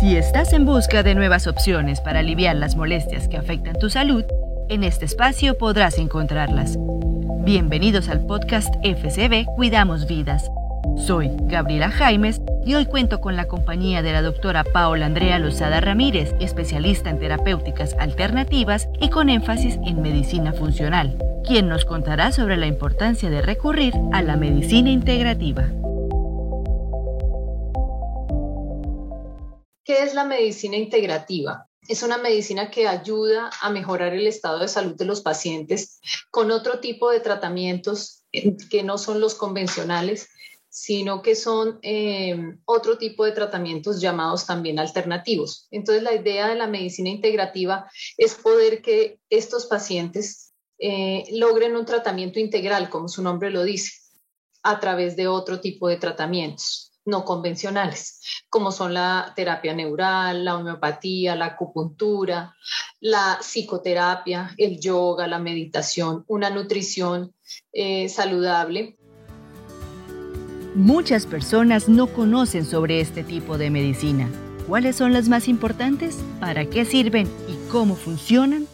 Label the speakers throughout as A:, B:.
A: Si estás en busca de nuevas opciones para aliviar las molestias que afectan tu salud, en este espacio podrás encontrarlas. Bienvenidos al podcast FCB Cuidamos Vidas. Soy Gabriela Jaimes y hoy cuento con la compañía de la doctora Paola Andrea Lozada Ramírez, especialista en terapéuticas alternativas y con énfasis en medicina funcional, quien nos contará sobre la importancia de recurrir a la medicina integrativa.
B: ¿Qué es la medicina integrativa? Es una medicina que ayuda a mejorar el estado de salud de los pacientes con otro tipo de tratamientos eh, que no son los convencionales, sino que son eh, otro tipo de tratamientos llamados también alternativos. Entonces, la idea de la medicina integrativa es poder que estos pacientes eh, logren un tratamiento integral, como su nombre lo dice, a través de otro tipo de tratamientos no convencionales, como son la terapia neural, la homeopatía, la acupuntura, la psicoterapia, el yoga, la meditación, una nutrición eh, saludable.
A: Muchas personas no conocen sobre este tipo de medicina. ¿Cuáles son las más importantes? ¿Para qué sirven y cómo funcionan?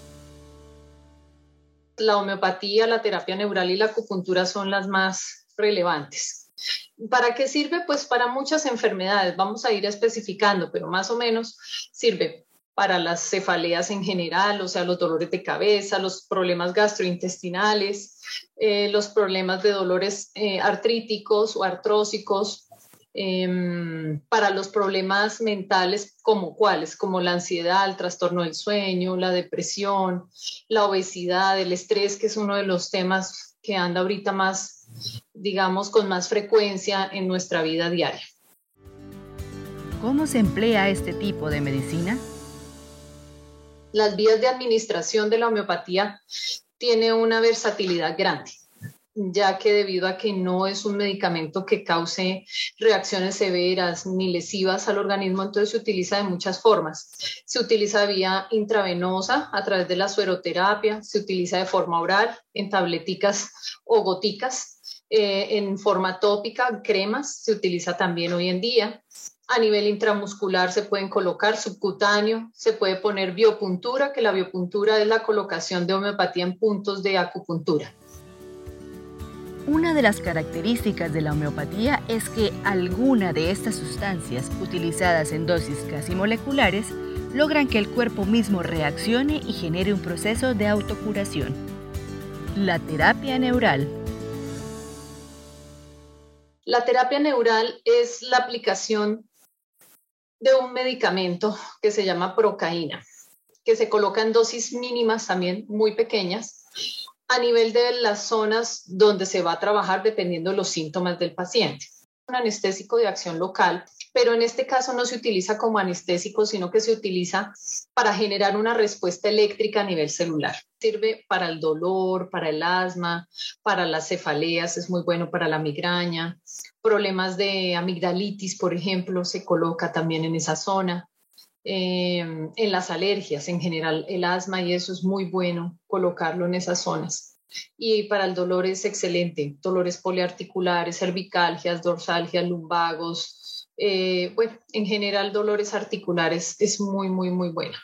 B: La homeopatía, la terapia neural y la acupuntura son las más relevantes. ¿Para qué sirve? Pues para muchas enfermedades, vamos a ir especificando, pero más o menos sirve para las cefaleas en general, o sea, los dolores de cabeza, los problemas gastrointestinales, eh, los problemas de dolores eh, artríticos o artrósicos, em, para los problemas mentales como cuáles, como la ansiedad, el trastorno del sueño, la depresión, la obesidad, el estrés, que es uno de los temas que anda ahorita más digamos, con más frecuencia en nuestra vida diaria.
A: ¿Cómo se emplea este tipo de medicina?
B: Las vías de administración de la homeopatía tiene una versatilidad grande ya que debido a que no es un medicamento que cause reacciones severas ni lesivas al organismo, entonces se utiliza de muchas formas. Se utiliza vía intravenosa a través de la sueroterapia, se utiliza de forma oral en tableticas o goticas eh, en forma tópica, cremas, se utiliza también hoy en día. A nivel intramuscular se pueden colocar subcutáneo, se puede poner biopuntura, que la biopuntura es la colocación de homeopatía en puntos de acupuntura.
A: Una de las características de la homeopatía es que alguna de estas sustancias, utilizadas en dosis casi moleculares, logran que el cuerpo mismo reaccione y genere un proceso de autocuración. La terapia neural
B: la terapia neural es la aplicación de un medicamento que se llama procaína, que se coloca en dosis mínimas también, muy pequeñas, a nivel de las zonas donde se va a trabajar dependiendo de los síntomas del paciente. Un anestésico de acción local pero en este caso no se utiliza como anestésico, sino que se utiliza para generar una respuesta eléctrica a nivel celular. Sirve para el dolor, para el asma, para las cefaleas, es muy bueno para la migraña, problemas de amigdalitis, por ejemplo, se coloca también en esa zona. Em, en las alergias, en general, el asma y eso es muy bueno colocarlo en esas zonas. Y para el dolor es excelente, dolores poliarticulares, cervicalgias, dorsalgias, lumbagos, eh, bueno, en general dolores articulares es muy, muy, muy buena.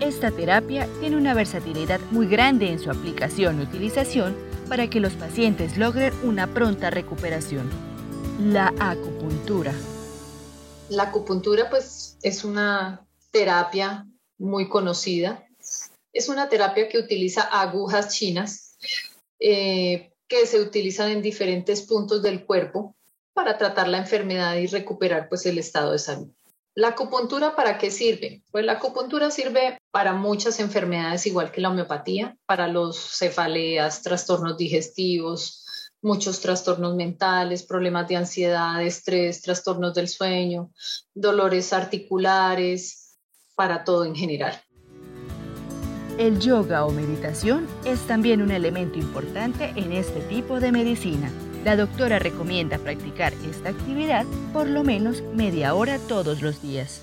A: Esta terapia tiene una versatilidad muy grande en su aplicación y utilización para que los pacientes logren una pronta recuperación. La acupuntura.
B: La acupuntura pues es una terapia muy conocida. Es una terapia que utiliza agujas chinas eh, que se utilizan en diferentes puntos del cuerpo para tratar la enfermedad y recuperar pues el estado de salud. ¿La acupuntura para qué sirve? Pues la acupuntura sirve para muchas enfermedades igual que la homeopatía, para los cefaleas, trastornos digestivos, muchos trastornos mentales, problemas de ansiedad, estrés, trastornos del sueño, dolores articulares, para todo en general.
A: El yoga o meditación es también un elemento importante en este tipo de medicina. La doctora recomienda practicar esta actividad por lo menos media hora todos los días.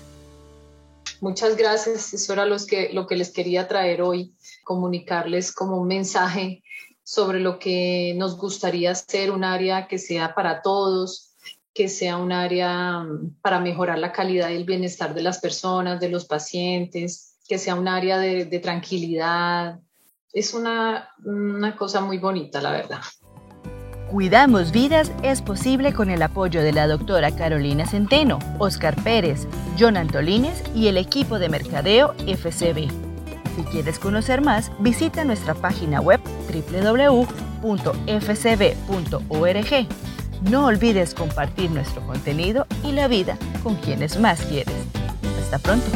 B: Muchas gracias. Eso era lo que les quería traer hoy, comunicarles como un mensaje sobre lo que nos gustaría ser un área que sea para todos, que sea un área mm, para mejorar la calidad y el bienestar de las personas, de los pacientes, que sea un área de, tranquilidad. Es una, una cosa muy bonita, la verdad.
A: Cuidamos Vidas es posible con el apoyo de la doctora Carolina Centeno, Oscar Pérez, John Antolines y el equipo de mercadeo FCB. Si quieres conocer más, visita nuestra página web www.fcb.org. No olvides compartir nuestro contenido y la vida con quienes más quieres. Hasta pronto.